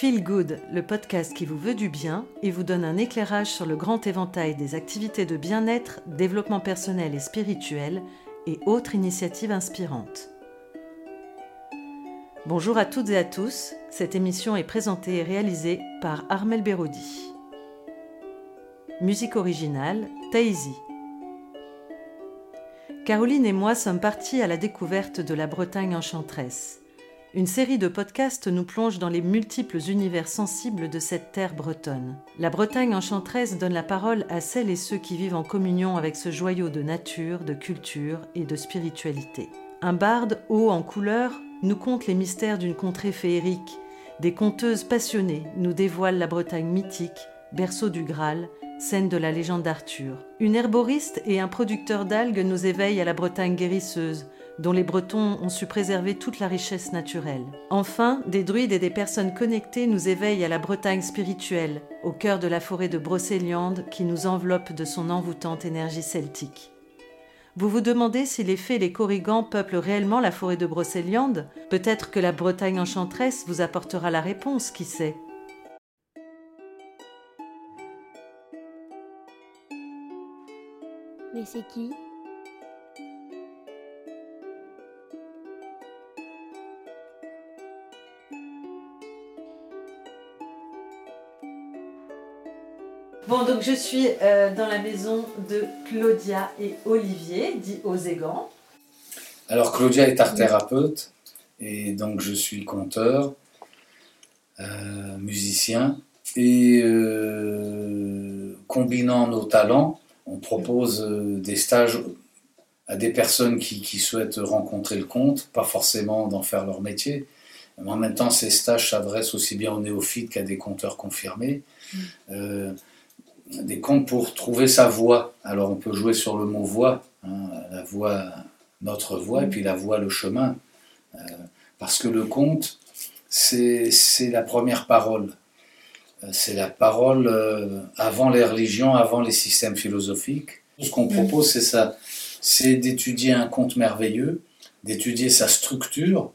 Feel Good, le podcast qui vous veut du bien et vous donne un éclairage sur le grand éventail des activités de bien-être, développement personnel et spirituel et autres initiatives inspirantes. Bonjour à toutes et à tous, cette émission est présentée et réalisée par Armel Berodi. Musique originale, Taïsi. Caroline et moi sommes partis à la découverte de la Bretagne enchanteresse. Une série de podcasts nous plonge dans les multiples univers sensibles de cette terre bretonne. La Bretagne enchanteresse donne la parole à celles et ceux qui vivent en communion avec ce joyau de nature, de culture et de spiritualité. Un barde haut en couleur nous conte les mystères d'une contrée féerique. Des conteuses passionnées nous dévoilent la Bretagne mythique, berceau du Graal, scène de la légende d'Arthur. Une herboriste et un producteur d'algues nous éveillent à la Bretagne guérisseuse, dont les Bretons ont su préserver toute la richesse naturelle. Enfin, des druides et des personnes connectées nous éveillent à la Bretagne spirituelle, au cœur de la forêt de Brocéliande qui nous enveloppe de son envoûtante énergie celtique. Vous vous demandez si les fées et les corrigans peuplent réellement la forêt de Brocéliande? Peut-être que la Bretagne enchanteresse vous apportera la réponse, qui sait? Mais c'est qui? Bon, donc je suis euh, dans la maison de Claudia et Olivier, dit Ozégan. Alors Claudia est art thérapeute et donc je suis conteur, euh, musicien et euh, combinant nos talents, on propose des stages à des personnes qui, qui, souhaitent rencontrer le conte, pas forcément d'en faire leur métier. Mais en même temps, ces stages s'adressent aussi bien aux néophytes qu'à des conteurs confirmés. Mm des contes pour trouver sa voix. Alors on peut jouer sur le mot voix, hein, la voix, notre voix, et puis la voix, le chemin. Euh, parce que le conte, c'est la première parole. Euh, c'est la parole euh, avant les religions, avant les systèmes philosophiques. Ce qu'on propose, c'est ça. C'est d'étudier un conte merveilleux, d'étudier sa structure,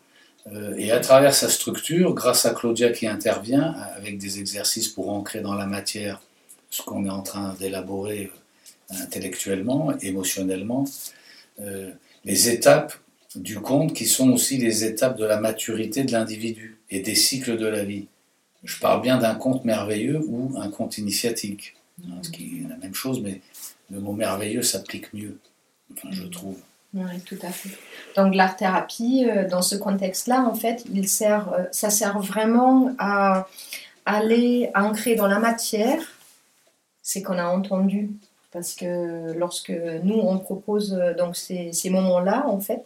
et à travers sa structure, grâce à Claudia qui intervient avec des exercices pour ancrer dans la matière ce qu'on est en train d'élaborer euh, intellectuellement, émotionnellement, euh, les étapes du conte qui sont aussi les étapes de la maturité de l'individu et des cycles de la vie. Je parle bien d'un conte merveilleux ou un conte initiatique, hein, ce qui est la même chose, mais le mot merveilleux s'applique mieux, enfin, je trouve. Oui, tout à fait. Donc l'art-thérapie, euh, dans ce contexte-là, en fait, il sert, ça sert vraiment à aller ancrer dans la matière c'est qu'on a entendu. Parce que lorsque nous, on propose donc ces, moments-là, en fait,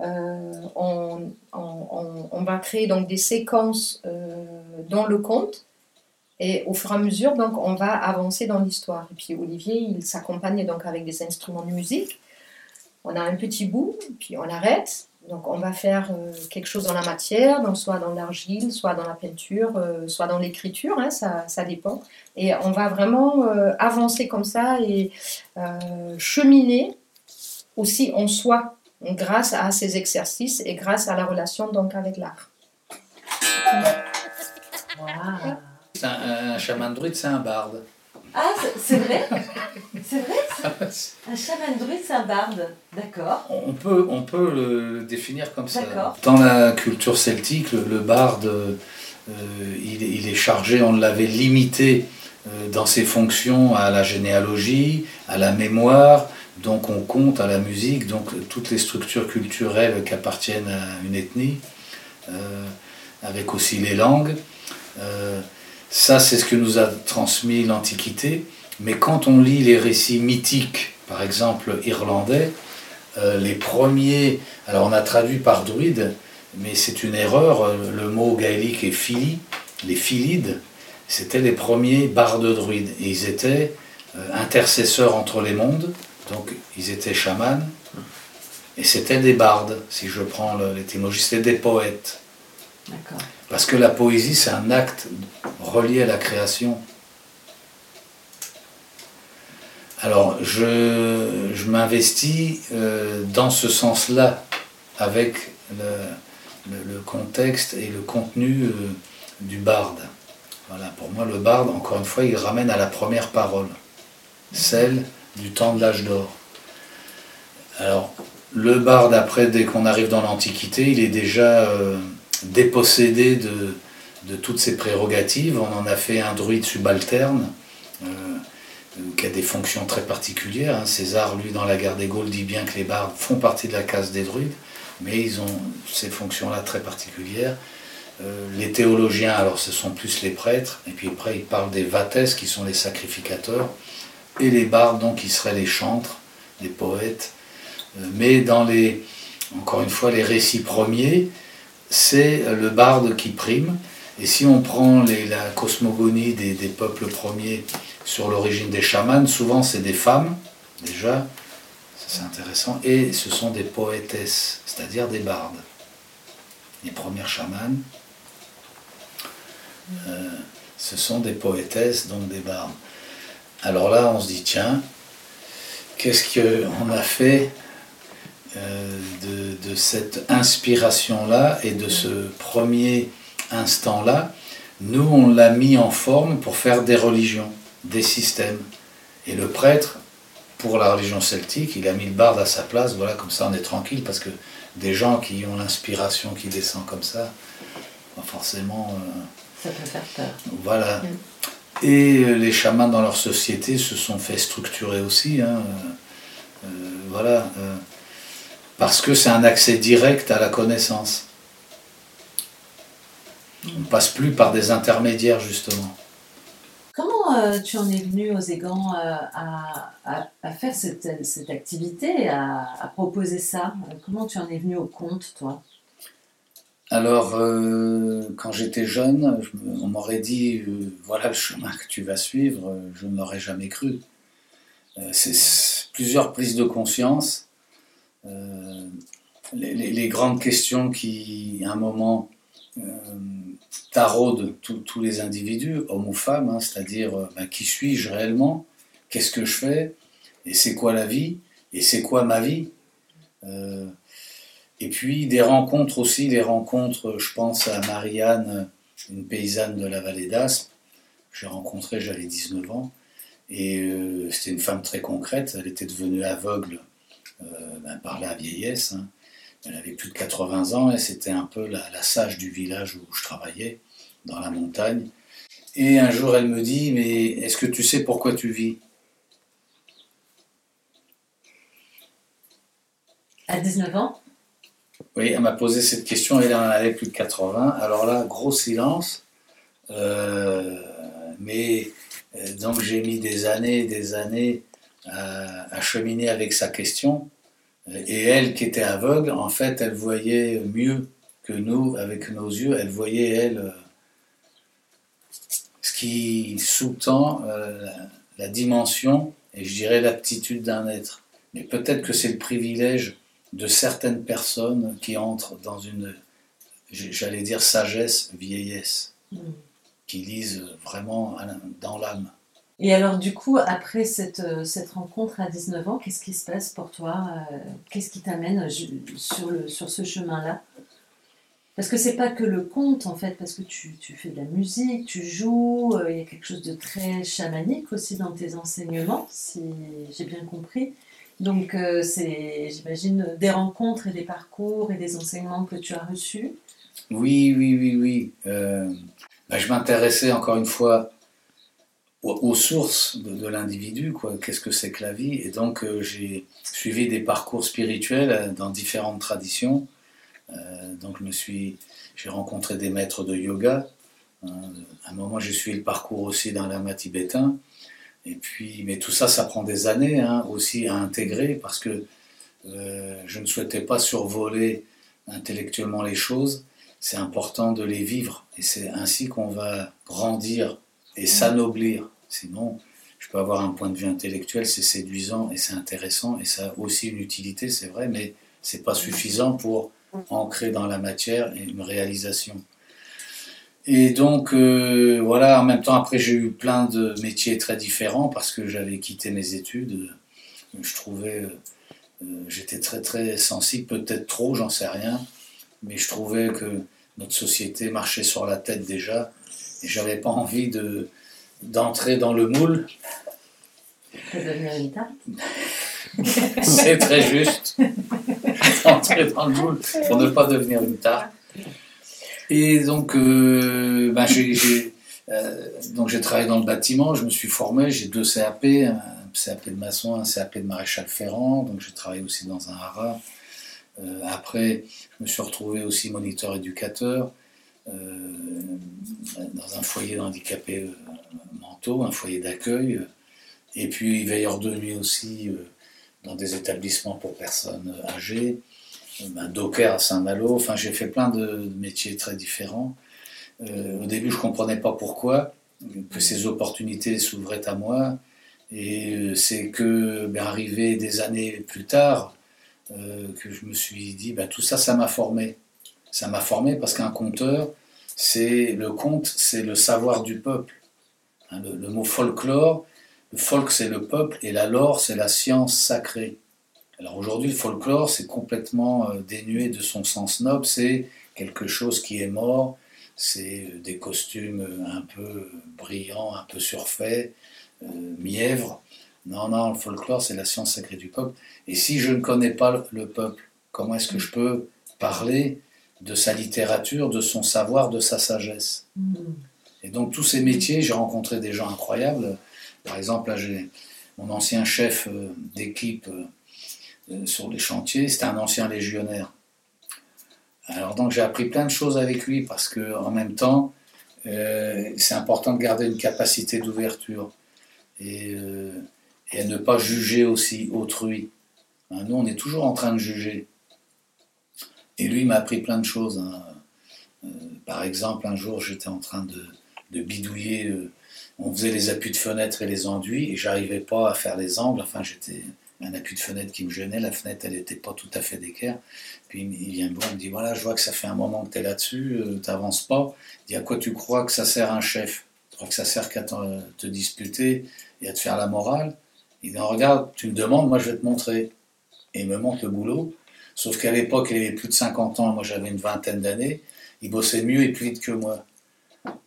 euh, on, va créer donc des séquences euh, dans le conte. Et au fur et à mesure donc on va avancer dans l'histoire. Et puis Olivier il s'accompagne donc avec des instruments de musique. On a un petit bout puis on arrête donc on va faire euh, quelque chose dans la matière, donc soit dans l'argile, soit dans la peinture, euh, soit dans l'écriture, hein, ça, ça, dépend. Et on va vraiment euh, avancer comme ça et cheminer aussi en soi grâce à ces exercices et grâce à la relation donc avec l'art. Un, un, chaman druide, c'est un barde. Ah, c'est vrai? C'est vrai? Un chaman druide, c'est un barde. D'accord. On peut, on peut le définir comme ça. Dans la culture celtique, le, barde, euh, il, il, est chargé, on l'avait limité euh, dans ses fonctions à la généalogie, à la mémoire, donc on compte à la musique, donc toutes les structures culturelles qui appartiennent à une ethnie, euh, avec aussi les langues. Ça, c'est ce que nous a transmis l'Antiquité. Mais quand on lit les récits mythiques, par exemple irlandais, euh, les premiers, alors on a traduit par druide, mais c'est une erreur, euh, le mot gaélique est fili, les philides, c'était les premiers bardes druides. Et ils étaient euh, intercesseurs entre les mondes, donc ils étaient chamans, et c'était des bardes, si je prends l'étymologie, c'était des poètes. Parce que la poésie, c'est un acte relié à la création. Alors, je, m'investis euh, dans ce sens-là, avec le, contexte et le contenu euh, du barde. Voilà, pour moi, le barde, encore une fois, il ramène à la première parole, celle du temps de l'âge d'or. Alors, le barde, après, dès qu'on arrive dans l'Antiquité, il est déjà euh, dépossédé de, toutes ses prérogatives. On en a fait un druide subalterne, qui a des fonctions très particulières. Hein. César, lui, dans la guerre des Gaules, dit bien que les bardes font partie de la case des druides, mais ils ont ces fonctions-là très particulières. Euh, les théologiens, alors ce sont plus les prêtres, et puis après ils parlent des vates qui sont les sacrificateurs, et les bardes, donc, qui seraient les chantres, les poètes. Euh, mais dans les, encore une fois, les récits premiers, c'est le barde qui prime. Et si on prend la cosmogonie des, peuples premiers sur l'origine des chamans, souvent c'est des femmes, déjà, c'est intéressant, et ce sont des poétesses, c'est-à-dire des bardes. Les premières chamanes, euh, ce sont des poétesses, donc des bardes. Alors là, on se dit, tiens, qu'est-ce qu'on a fait euh, de, de, cette inspiration-là et de ce premier instant-là? Nous, on l'a mis en forme pour faire des religions, des systèmes. Et le prêtre, pour la religion celtique, il a mis le barde à sa place, voilà, comme ça on est tranquille, parce que des gens qui ont l'inspiration qui descend comme ça, forcément... Euh, ça peut faire peur. Voilà. Mm. Et euh, les chamans dans leur société se sont fait structurer aussi. Hein. Euh, voilà. Euh, parce que c'est un accès direct à la connaissance. On ne passe plus par des intermédiaires, justement. Comment tu en es venu aux Égans à, à, faire cette, activité, à, proposer ça Comment tu en es venu au compte, toi? Alors, euh, quand j'étais jeune, on m'aurait dit euh, voilà le chemin que tu vas suivre, euh, je ne l'aurais jamais cru. c'est plusieurs prises de conscience, les, grandes questions qui, à un moment, taraudent tous les individus, hommes ou femmes, hein, c'est-à-dire ben, qui suis-je réellement, qu'est-ce que je fais, et c'est quoi la vie, et c'est quoi ma vie et puis des rencontres aussi, des rencontres, je pense à Marianne, une paysanne de la vallée d'Aspe, j'ai rencontré, j'avais 19 ans, et euh, c'était une femme très concrète, elle était devenue aveugle euh, ben, par la vieillesse, hein. Elle avait plus de 80 ans, et c'était un peu la, la, sage du village où je travaillais, dans la montagne. Et un jour elle me dit, mais est-ce que tu sais pourquoi tu vis? À 19 ans? Oui, elle m'a posé cette question, elle en avait plus de 80. Alors là, gros silence. Euh, mais euh, donc j'ai mis des années et des années à, cheminer avec sa question. Et elle, qui était aveugle, en fait, elle voyait mieux que nous avec nos yeux. Elle voyait, elle, ce qui sous-tend euh, la dimension et je dirais l'aptitude d'un être. Mais peut-être que c'est le privilège de certaines personnes qui entrent dans une, j'allais dire, sagesse, vieillesse, mm. qui lisent vraiment dans l'âme. Et alors, du coup, après cette, euh, cette rencontre à 19 ans, qu'est-ce qui se passe pour toi euh, Qu'est-ce qui t'amène sur, le, sur ce chemin-là? Parce que c'est pas que le conte, en fait, parce que tu, tu fais de la musique, tu joues, euh, il y a quelque chose de très chamanique aussi dans tes enseignements, si j'ai bien compris. Donc, euh, c'est, j'imagine, des rencontres et des parcours et des enseignements que tu as reçus? Oui, oui, oui, oui. Euh, bah, je m'intéressais encore une fois aux, sources de, l'individu, quoi. Qu'est-ce que c'est que la vie? Et donc, euh, j'ai suivi des parcours spirituels dans différentes traditions. donc, je me suis, j'ai rencontré des maîtres de yoga. à un moment, j'ai suivi le parcours aussi d'un lama tibétain. Et puis, mais tout ça, ça prend des années hein, aussi à intégrer parce que euh, je ne souhaitais pas survoler intellectuellement les choses. C'est important de les vivre et c'est ainsi qu'on va grandir et s'anoblir. Sinon, je peux avoir un point de vue intellectuel, c'est séduisant et c'est intéressant et ça a aussi une utilité, c'est vrai, mais c'est pas suffisant pour ancrer dans la matière une réalisation. Et donc, euh, voilà, en même temps, après, j'ai eu plein de métiers très différents parce que j'avais quitté mes études. Je trouvais, euh, euh, j'étais très, très sensible, peut-être trop, j'en sais rien, mais je trouvais que notre société marchait sur la tête déjà, et j'avais pas envie de d'entrer dans le moule. De devenir une tarte C'est très juste. d'entrer dans le moule pour ne pas devenir une tarte. Et donc, euh, ben, j'ai, euh, donc j'ai travaillé dans le bâtiment, je me suis formé, j'ai deux CAP, un CAP de maçon, un CAP de maréchal ferrant, donc j'ai travaillé aussi dans un haras. Euh, après, je me suis retrouvé aussi moniteur éducateur dans un foyer d'handicapés euh, mentaux, un foyer d'accueil, et puis veilleur de nuit aussi euh, dans des établissements pour personnes âgées, un docker à Saint-Malo, enfin j'ai fait plein de métiers très différents. Euh, au début, je ne comprenais pas pourquoi que ces opportunités s'ouvraient à moi. Et euh, c'est que, ben, arrivé des années plus tard, euh, que je me suis dit, ben, tout ça, ça m'a formé. Ça m'a formé parce qu'un conteur, c'est le conte, c'est le savoir du peuple. Hein, le, mot folklore, le folk, c'est le peuple, et la lore, c'est la science sacrée. Alors aujourd'hui, le folklore, c'est complètement euh, dénué de son sens noble, c'est quelque chose qui est mort, c'est euh, des costumes euh, un peu brillants, un peu surfaits, mièvres. Non, non, le folklore, c'est la science sacrée du peuple. Et si je ne connais pas le peuple, comment est-ce que je peux parler de sa littérature, de son savoir, de sa sagesse Et donc tous ces métiers, j'ai rencontré des gens incroyables. Par exemple, j'ai mon ancien chef euh, d'équipe euh, euh, sur les chantiers, c'était un ancien légionnaire. Alors donc j'ai appris plein de choses avec lui parce que en même temps, c'est important de garder une capacité d'ouverture et, euh, et à ne pas juger aussi autrui. Hein, nous, on est toujours en train de juger. Et lui m'a appris plein de choses. hein. Euh, par exemple, un jour, j'étais en train de, bidouiller. euh, on faisait les appuis de fenêtre et les enduits et j'arrivais pas à faire les angles. Enfin, j'étais un appui de fenêtre qui me gênait. La fenêtre, elle n'était pas tout à fait d'équerre. Puis il vient me voir, il me dit voilà, je vois que ça fait un moment que tu es là-dessus, tu n'avances pas. Il dit à quoi tu crois que ça sert un chef? Tu crois que ça sert qu'à te, te disputer et à te faire la morale? Il dit regarde, tu me demandes, moi je vais te montrer. Et il me montre le boulot. Sauf qu'à l'époque, il avait plus de 50 ans, moi j'avais une vingtaine d'années. Il bossait mieux et plus vite que moi.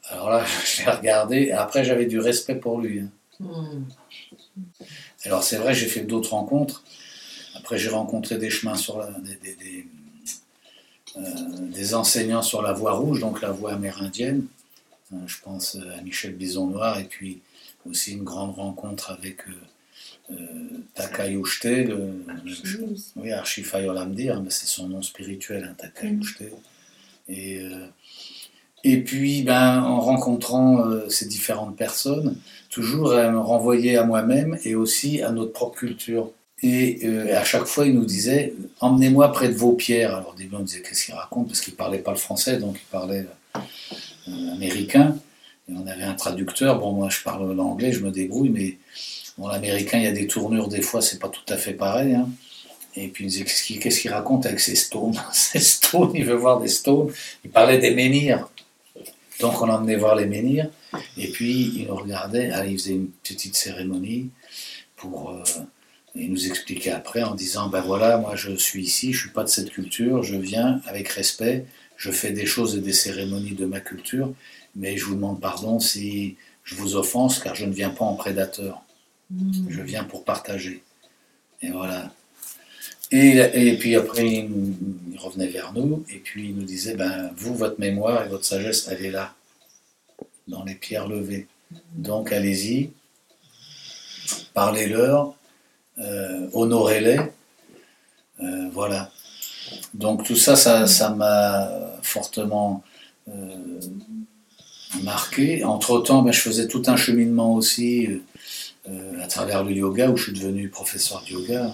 Alors là, je l'ai regardé, après j'avais du respect pour lui. hein. Alors c'est vrai, j'ai fait d'autres rencontres. Après, j'ai rencontré des chemins sur la, des, des- euh, enseignants sur la voie rouge, donc la voie amérindienne. Euh, je pense à Michel Bison Noir et puis aussi une grande rencontre avec euh, euh, Takayushte, le, oui, mais c'est son nom spirituel, hein, Takayushte. Et, euh, et puis, ben, en rencontrant euh, ces différentes personnes, toujours à me renvoyer à moi-même et aussi à notre propre culture. Et euh, à chaque fois, il nous disait Emmenez-moi près de vos pierres. Alors, au début, on disait Qu'est-ce qu'il raconte? Parce qu'il ne parlait pas le français, donc il parlait américain. Et on avait un traducteur. Bon, moi, je parle l'anglais, je me débrouille, mais l'américain, il y a des tournures, des fois, c'est pas tout à fait pareil. hein. Et puis, Qu'est-ce qu'il raconte avec ces stones? Ces stones, il veut voir des stones. Il parlait des menhirs. Donc, on l'emmenait voir les menhirs. Et puis, il nous regardait, il faisait une petite cérémonie pour. euh, il nous expliquait après en disant Ben voilà, moi je suis ici, je suis pas de cette culture, je viens avec respect, je fais des choses et des cérémonies de ma culture, mais je vous demande pardon si je vous offense, car je ne viens pas en prédateur, je viens pour partager. Et voilà. Et, puis après, il, revenait vers nous, et puis il nous disait Ben vous, votre mémoire et votre sagesse, elle est là dans les pierres levées. Donc allez-y, parlez-leur, euh, honorez-les. Euh, voilà. Donc tout ça, ça ça m'a fortement euh, marqué. Entre-temps, ben, je faisais tout un cheminement aussi euh, à travers le yoga, où je suis devenu professeur de yoga.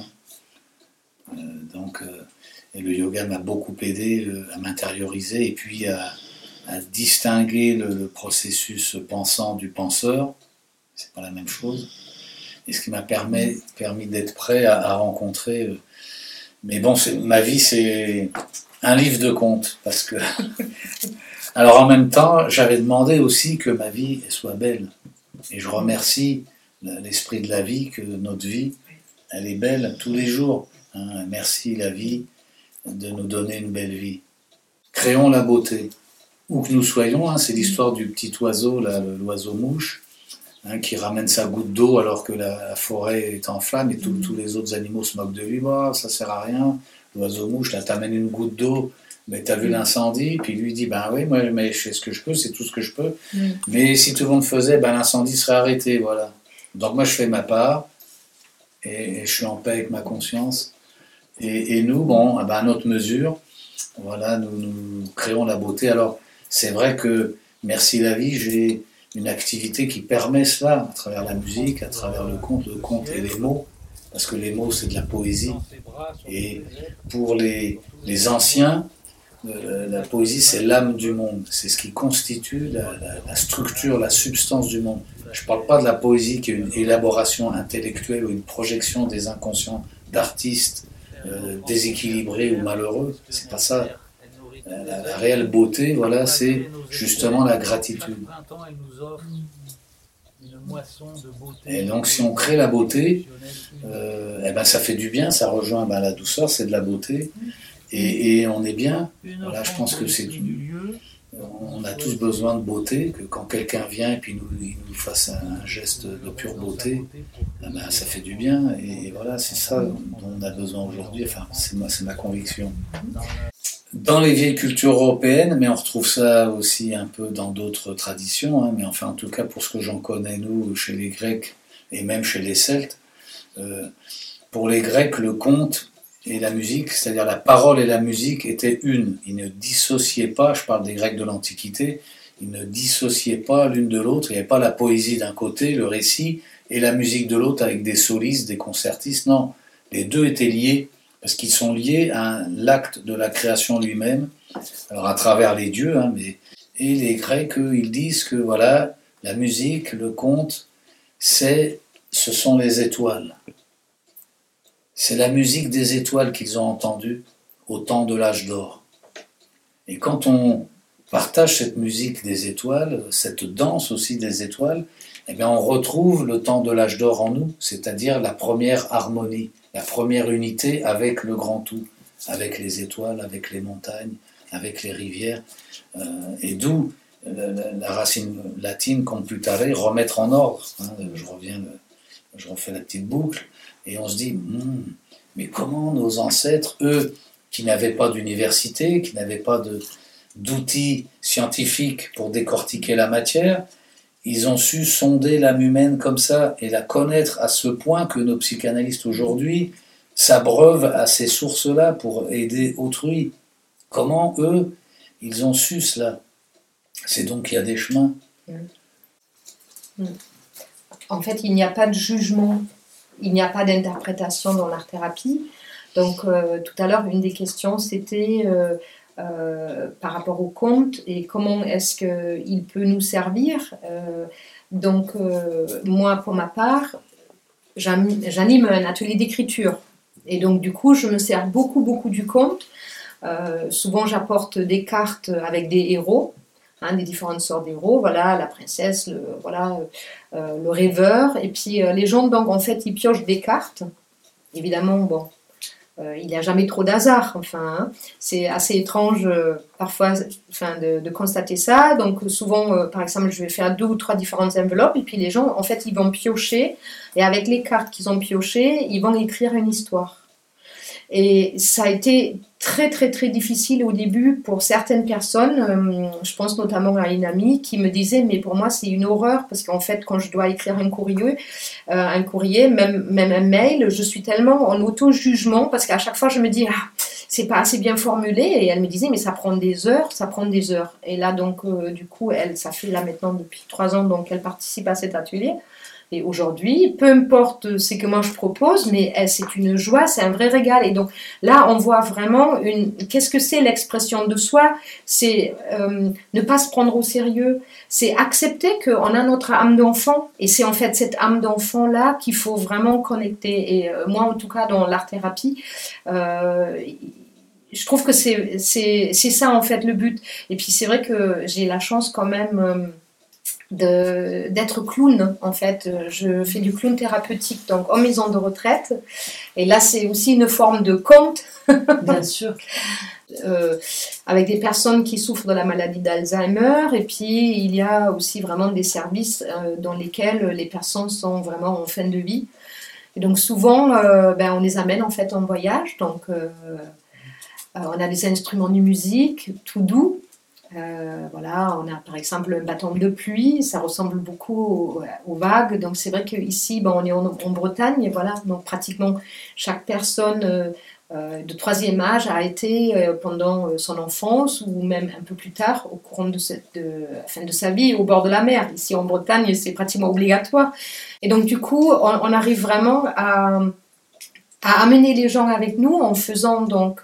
Euh, donc, euh, et le yoga m'a beaucoup aidé à m'intérioriser et puis à, distinguer le, processus pensant du penseur. C'est pas la même chose. Et ce qui m'a permis, permis d'être prêt à, rencontrer. mais bon, ma vie, c'est un livre de contes. Parce que. Alors en même temps, j'avais demandé aussi que ma vie soit belle. Et je remercie l'esprit de la vie, que notre vie, elle est belle tous les jours. hein. Merci la vie de nous donner une belle vie. Créons la beauté. où que nous soyons, hein, c'est l'histoire du petit oiseau, là, l'oiseau mouche, hein, qui ramène sa goutte d'eau alors que la, forêt est en flamme et tous les autres animaux se moquent de lui. Bah, ça sert à rien. L'oiseau mouche, là, t'amène une goutte d'eau, mais t'as vu l'incendie, puis lui dit, ben oui, moi, mais je fais ce que je peux, c'est tout ce que je peux. Mais si tout le monde faisait, ben l'incendie serait arrêté, voilà. Donc moi, je fais ma part, et, je suis en paix avec ma conscience. Et, nous, bon, ben, à notre mesure, voilà, nous, nous créons la beauté. Alors, c'est vrai que, merci la vie, j'ai une activité qui permet cela, à travers la musique, à travers le conte, le conte et les mots, parce que les mots, c'est de la poésie. Et pour les, les anciens, euh, la poésie, c'est l'âme du monde, c'est ce qui constitue la, structure, la substance du monde. Je ne parle pas de la poésie qui est une élaboration intellectuelle ou une projection des inconscients d'artistes euh, déséquilibrés ou malheureux. C'est pas ça. La, réelle beauté, voilà, c'est justement la gratitude. Et donc, si on crée la beauté, euh, eh ben, ça fait du bien, ça rejoint ben, la douceur, c'est de la beauté. Et, on est bien. Voilà, je pense que c'est on a tous besoin de beauté, que quand quelqu'un vient et puis nous, il nous fasse un geste de pure beauté, eh ben, ça fait du bien. Et voilà, c'est ça dont on a besoin aujourd'hui. Enfin, c'est ma, ma conviction. Dans les vieilles cultures européennes, mais on retrouve ça aussi un peu dans d'autres traditions, hein, mais enfin, en tout cas, pour ce que j'en connais, nous, chez les Grecs et même chez les Celtes, euh, pour les Grecs, le conte et la musique, c'est-à-dire la parole et la musique étaient une. Ils ne dissociaient pas, je parle des Grecs de l'Antiquité, ils ne dissociaient pas l'une de l'autre. Il n'y avait pas la poésie d'un côté, le récit, et la musique de l'autre avec des solistes, des concertistes. Non, les deux étaient liés, parce qu'ils sont liés à l'acte de la création lui-même, alors à travers les dieux, hein, mais, et les Grecs, eux, ils disent que voilà, la musique, le conte, c'est, ce sont les étoiles. C'est la musique des étoiles qu'ils ont entendue au temps de l'âge d'or. Et quand on partage cette musique des étoiles, cette danse aussi des étoiles, eh bien on retrouve le temps de l'âge d'or en nous, c'est-à-dire la première harmonie, la première unité avec le grand tout, avec les étoiles, avec les montagnes, avec les rivières. Euh, et d'où euh, la, racine latine computare, remettre en ordre. Hein, je reviens, je refais la petite boucle. Et on se dit, hmm, mais comment nos ancêtres, eux, qui n'avaient pas d'université, qui n'avaient pas d'outils scientifiques pour décortiquer la matière, ils ont su sonder l'âme humaine comme ça et la connaître à ce point que nos psychanalystes aujourd'hui s'abreuvent à ces sources-là pour aider autrui. Comment eux, ils ont su cela? C'est donc qu'il y a des chemins. En fait, il n'y a pas de jugement il n'y a pas d'interprétation dans l'art-thérapie. Donc, euh, tout à l'heure, une des questions, c'était euh, euh, par rapport au conte et comment est-ce qu'il peut nous servir. donc, moi, pour ma part, j'anime un atelier d'écriture. Et donc, du coup, je me sers beaucoup, beaucoup du conte. souvent, j'apporte des cartes avec des héros Hein, des différentes sortes d'héros, voilà, la princesse, le, voilà, euh, le rêveur, et puis euh, les gens, donc en fait, ils piochent des cartes. Évidemment, bon, euh, il n'y a jamais trop d'hasard, enfin, hein. c'est assez étrange parfois enfin, de, constater ça. Donc souvent, par exemple, je vais faire deux ou trois différentes enveloppes, et puis les gens, en fait, ils vont piocher, et avec les cartes qu'ils ont piochées, ils vont écrire une histoire. Et ça a été très très très difficile au début pour certaines personnes. Euh, je pense notamment à une amie qui me disait mais pour moi c'est une horreur parce qu'en fait quand je dois écrire un courrier, euh, un courrier, même même un mail, je suis tellement en auto jugement parce qu'à chaque fois je me dis ah c'est pas assez bien formulé et elle me disait mais ça prend des heures, ça prend des heures. Et là donc euh, du coup elle ça fait là maintenant depuis trois ans donc elle participe à cet atelier. Et aujourd'hui, peu importe ce que moi je propose, mais eh, c'est une joie, c'est un vrai régal. Et donc là, on voit vraiment une. Qu'est-ce que c'est l'expression de soi? C'est euh, ne pas se prendre au sérieux. C'est accepter qu'on a notre âme d'enfant. Et c'est en fait cette âme d'enfant-là qu'il faut vraiment connecter. Et euh, moi, en tout cas, dans l'art-thérapie, euh, je trouve que c'est ça en fait le but. Et puis c'est vrai que j'ai la chance quand même d'être clown en fait. Je fais du clown thérapeutique donc en maison de retraite et là c'est aussi une forme de conte. Bien sûr. Euh, avec des personnes qui souffrent de la maladie d'Alzheimer et puis il y a aussi vraiment des services euh, dans lesquels les personnes sont vraiment en fin de vie. Et donc souvent euh, ben, on les amène en fait en voyage donc on a des instruments de musique tout doux euh, voilà, on a par exemple un bâton de pluie, ça ressemble beaucoup aux, vagues. Donc c'est vrai qu'ici, bon, on est en, Bretagne, et voilà, donc pratiquement chaque personne euh, euh, de troisième âge a été pendant son enfance ou même un peu plus tard au courant de, cette, de, de sa vie au bord de la mer. Ici en Bretagne, c'est pratiquement obligatoire. Et donc du coup, on arrive vraiment à, à, amener les gens avec nous en faisant donc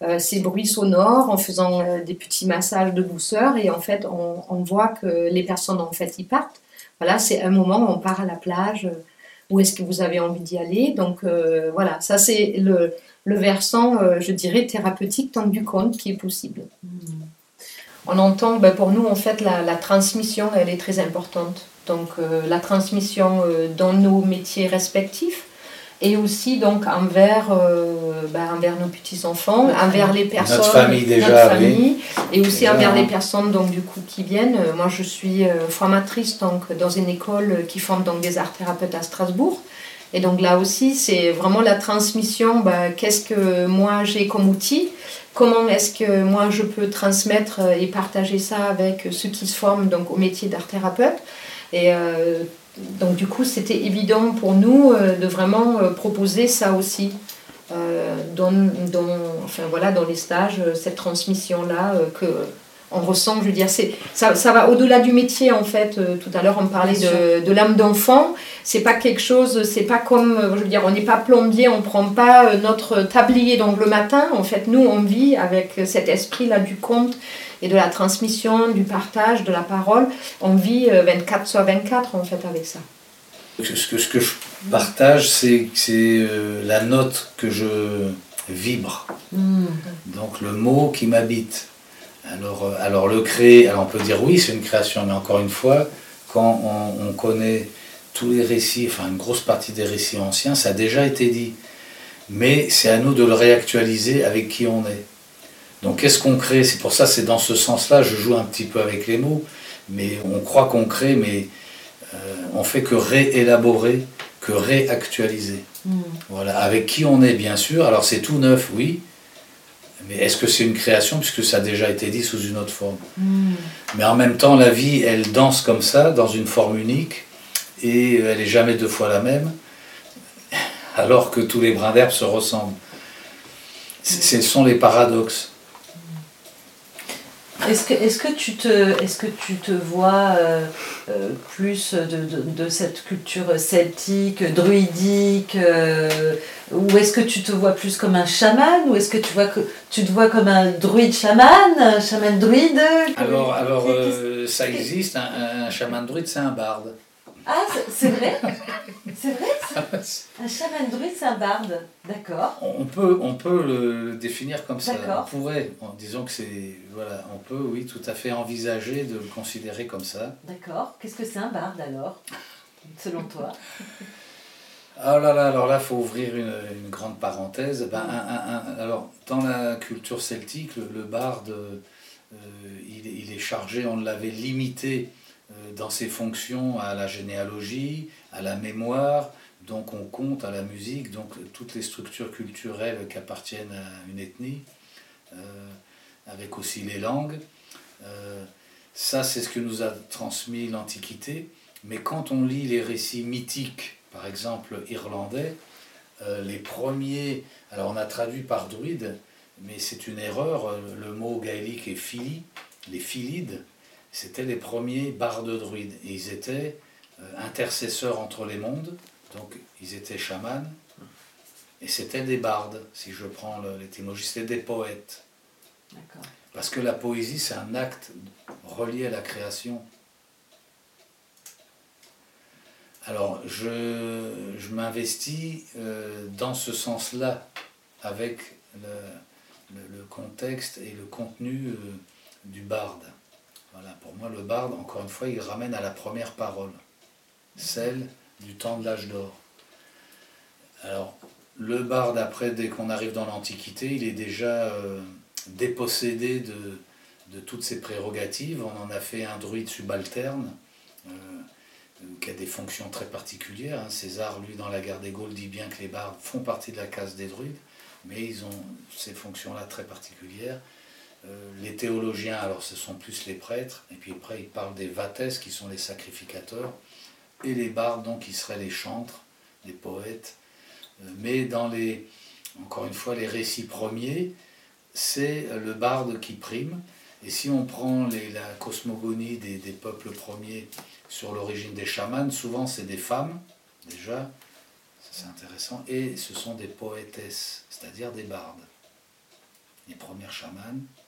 euh, ces bruits sonores en faisant euh, des petits massages de douceur et en fait on, on, voit que les personnes en fait y partent. Voilà, c'est un moment où on part à la plage. Euh, où est-ce que vous avez envie d'y aller Donc voilà, ça c'est le, le versant, je dirais, thérapeutique tant du conte qui est possible. On entend, ben, pour nous en fait, la, la, transmission, elle est très importante. Donc la transmission dans nos métiers respectifs, et aussi donc envers, euh, bah, envers nos petits-enfants, envers les personnes, notre famille déjà, famille, et aussi envers les personnes donc, du coup, qui viennent. Euh, moi, je suis euh, formatrice donc, dans une école qui forme donc, des arts thérapeutes à Strasbourg. Et donc là aussi, c'est vraiment la transmission, bah, qu'est-ce que moi j'ai comme outil, comment est-ce que moi je peux transmettre et partager ça avec ceux qui se forment donc, au métier d'art thérapeute. Et donc du coup, c'était évident pour nous euh, de vraiment euh, proposer ça aussi euh, dans, enfin, voilà, dans les stages, cette transmission-là que on ressent, je veux dire, c'est, ça, ça va au-delà du métier en fait. tout à l'heure, on parlait de, de, l'âme d'enfant. C'est pas quelque chose, c'est pas comme, je veux dire, on n'est pas plombier, on prend pas notre tablier donc le matin. En fait, nous, on vit avec cet esprit-là du conte et de la transmission, du partage, de la parole. On vit 24 euh, sur 24 en fait avec ça. Ce que, ce que je partage, c'est euh, la note que je vibre. Hmm. Donc le mot qui m'habite. Alors, euh, alors le créer, alors on peut dire oui, c'est une création, mais encore une fois, quand on, on, connaît tous les récits, enfin une grosse partie des récits anciens, ça a déjà été dit. Mais c'est à nous de le réactualiser avec qui on est. Donc qu'est-ce qu'on crée? C'est pour ça, c'est dans ce sens-là, je joue un petit peu avec les mots, mais on croit qu'on crée, mais euh, on fait que réélaborer, que réactualiser. Hmm. Voilà, avec qui on est, bien sûr. Alors c'est tout neuf, oui, mais est-ce que c'est une création puisque ça a déjà été dit sous une autre forme hmm. Mais en même temps, la vie, elle danse comme ça, dans une forme unique, et elle n'est jamais deux fois la même, alors que tous les brins d'herbe se ressemblent. Ce sont les paradoxes. Est-ce que, est que, tu te, est que tu te vois euh, euh, plus de, de, de, cette culture celtique, druidique euh, Ou est-ce que tu te vois plus comme un chaman Ou est-ce que tu, vois que tu te vois comme un druide chaman Un chaman druide? Alors, alors ça existe, un, un chaman druide, c'est un barde. Ah, c'est vrai? C'est vrai? Un chaman druide, c'est un barde. D'accord. On peut, on peut le définir comme ça. On pourrait, disons que c'est. Voilà, on peut, oui, tout à fait envisager de le considérer comme ça. D'accord. Qu'est-ce que c'est un barde alors, selon toi Ah là là, alors là, il faut ouvrir une, une, grande parenthèse. Ben, alors, dans la culture celtique, le, barde, euh, il, il, est chargé, on l'avait limité dans ses fonctions à la généalogie, à la mémoire, donc on compte à la musique, donc toutes les structures culturelles qui appartiennent à une ethnie, euh, avec aussi les langues. Euh, ça, c'est ce que nous a transmis l'Antiquité. Mais quand on lit les récits mythiques, par exemple irlandais, les premiers, alors on a traduit par druide, mais c'est une erreur, le mot gaélique est fili, les philides, c'était les premiers bardes druides. Et ils étaient euh, intercesseurs entre les mondes, donc ils étaient chamans, et c'était des bardes, si je prends l'étymologie, c'était des poètes. Parce que la poésie, c'est un acte relié à la création. Alors, je, je m'investis euh, dans ce sens-là, avec le, le, contexte et le contenu euh, du barde. Pour moi, le barde, encore une fois, il ramène à la première parole, celle du temps de l'âge d'or. Alors, le barde, après, dès qu'on arrive dans l'Antiquité, il est déjà euh, dépossédé de, toutes ses prérogatives. On en a fait un druide subalterne, euh, qui a des fonctions très particulières. Hein. César, lui, dans la guerre des Gaules, dit bien que les bardes font partie de la case des druides, mais ils ont ces fonctions-là très particulières. Euh, les théologiens, alors ce sont plus les prêtres, et puis après ils parlent des vates qui sont les sacrificateurs, et les bardes donc qui seraient les chantres, les poètes. Euh, mais dans les, encore une fois, les récits premiers, c'est le barde qui prime. Et si on prend la cosmogonie des, peuples premiers sur l'origine des chamans, souvent c'est des femmes, déjà, c'est intéressant, et ce sont des poétesses, c'est-à-dire des bardes. Les premières chamanes, euh,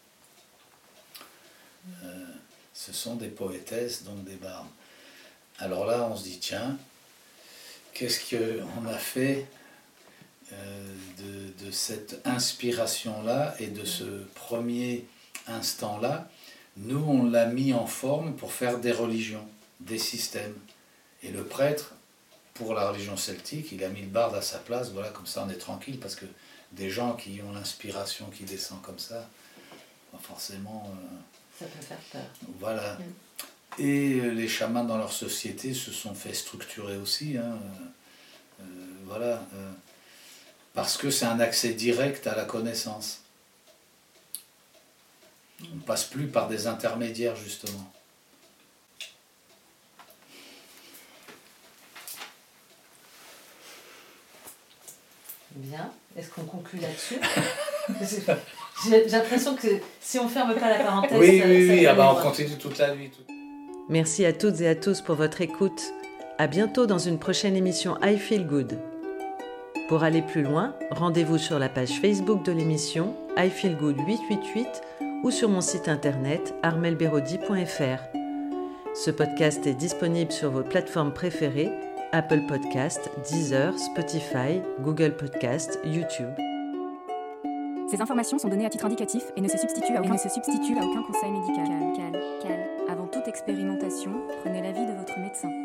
ce sont des poétesses, donc des bardes. Alors là, on se dit, tiens, qu'est-ce qu'on a fait euh, de, de, cette inspiration-là et de ce premier instant-là? Nous, on l'a mis en forme pour faire des religions, des systèmes. Et le prêtre, pour la religion celtique, il a mis le barde à sa place, voilà, comme ça on est tranquille, parce que des gens qui ont l'inspiration qui descend comme ça, forcément... Euh, ça peut faire peur. Voilà. Mm. Et euh, les chamans dans leur société se sont fait structurer aussi. Hein. Euh, voilà. Euh, parce que c'est un accès direct à la connaissance. On ne passe plus par des intermédiaires, justement. Bien. Est-ce qu'on conclut là-dessus? J'ai l'impression que si on ferme pas la parenthèse. Oui, oui, oui, ah bah, on continue toute la nuit. Merci à toutes et à tous pour votre écoute. À bientôt dans une prochaine émission I Feel Good. Pour aller plus loin, rendez-vous sur la page Facebook de l'émission I Feel Good 888 ou sur mon site internet armelberodi.fr. Ce podcast est disponible sur vos plateformes préférées Apple Podcast, Deezer, Spotify, Google Podcast, YouTube. Ces informations sont données à titre indicatif et ne se substituent à aucun, se substituent à aucun conseil médical. Cal, cal, cal. Avant toute expérimentation, prenez l'avis de votre médecin.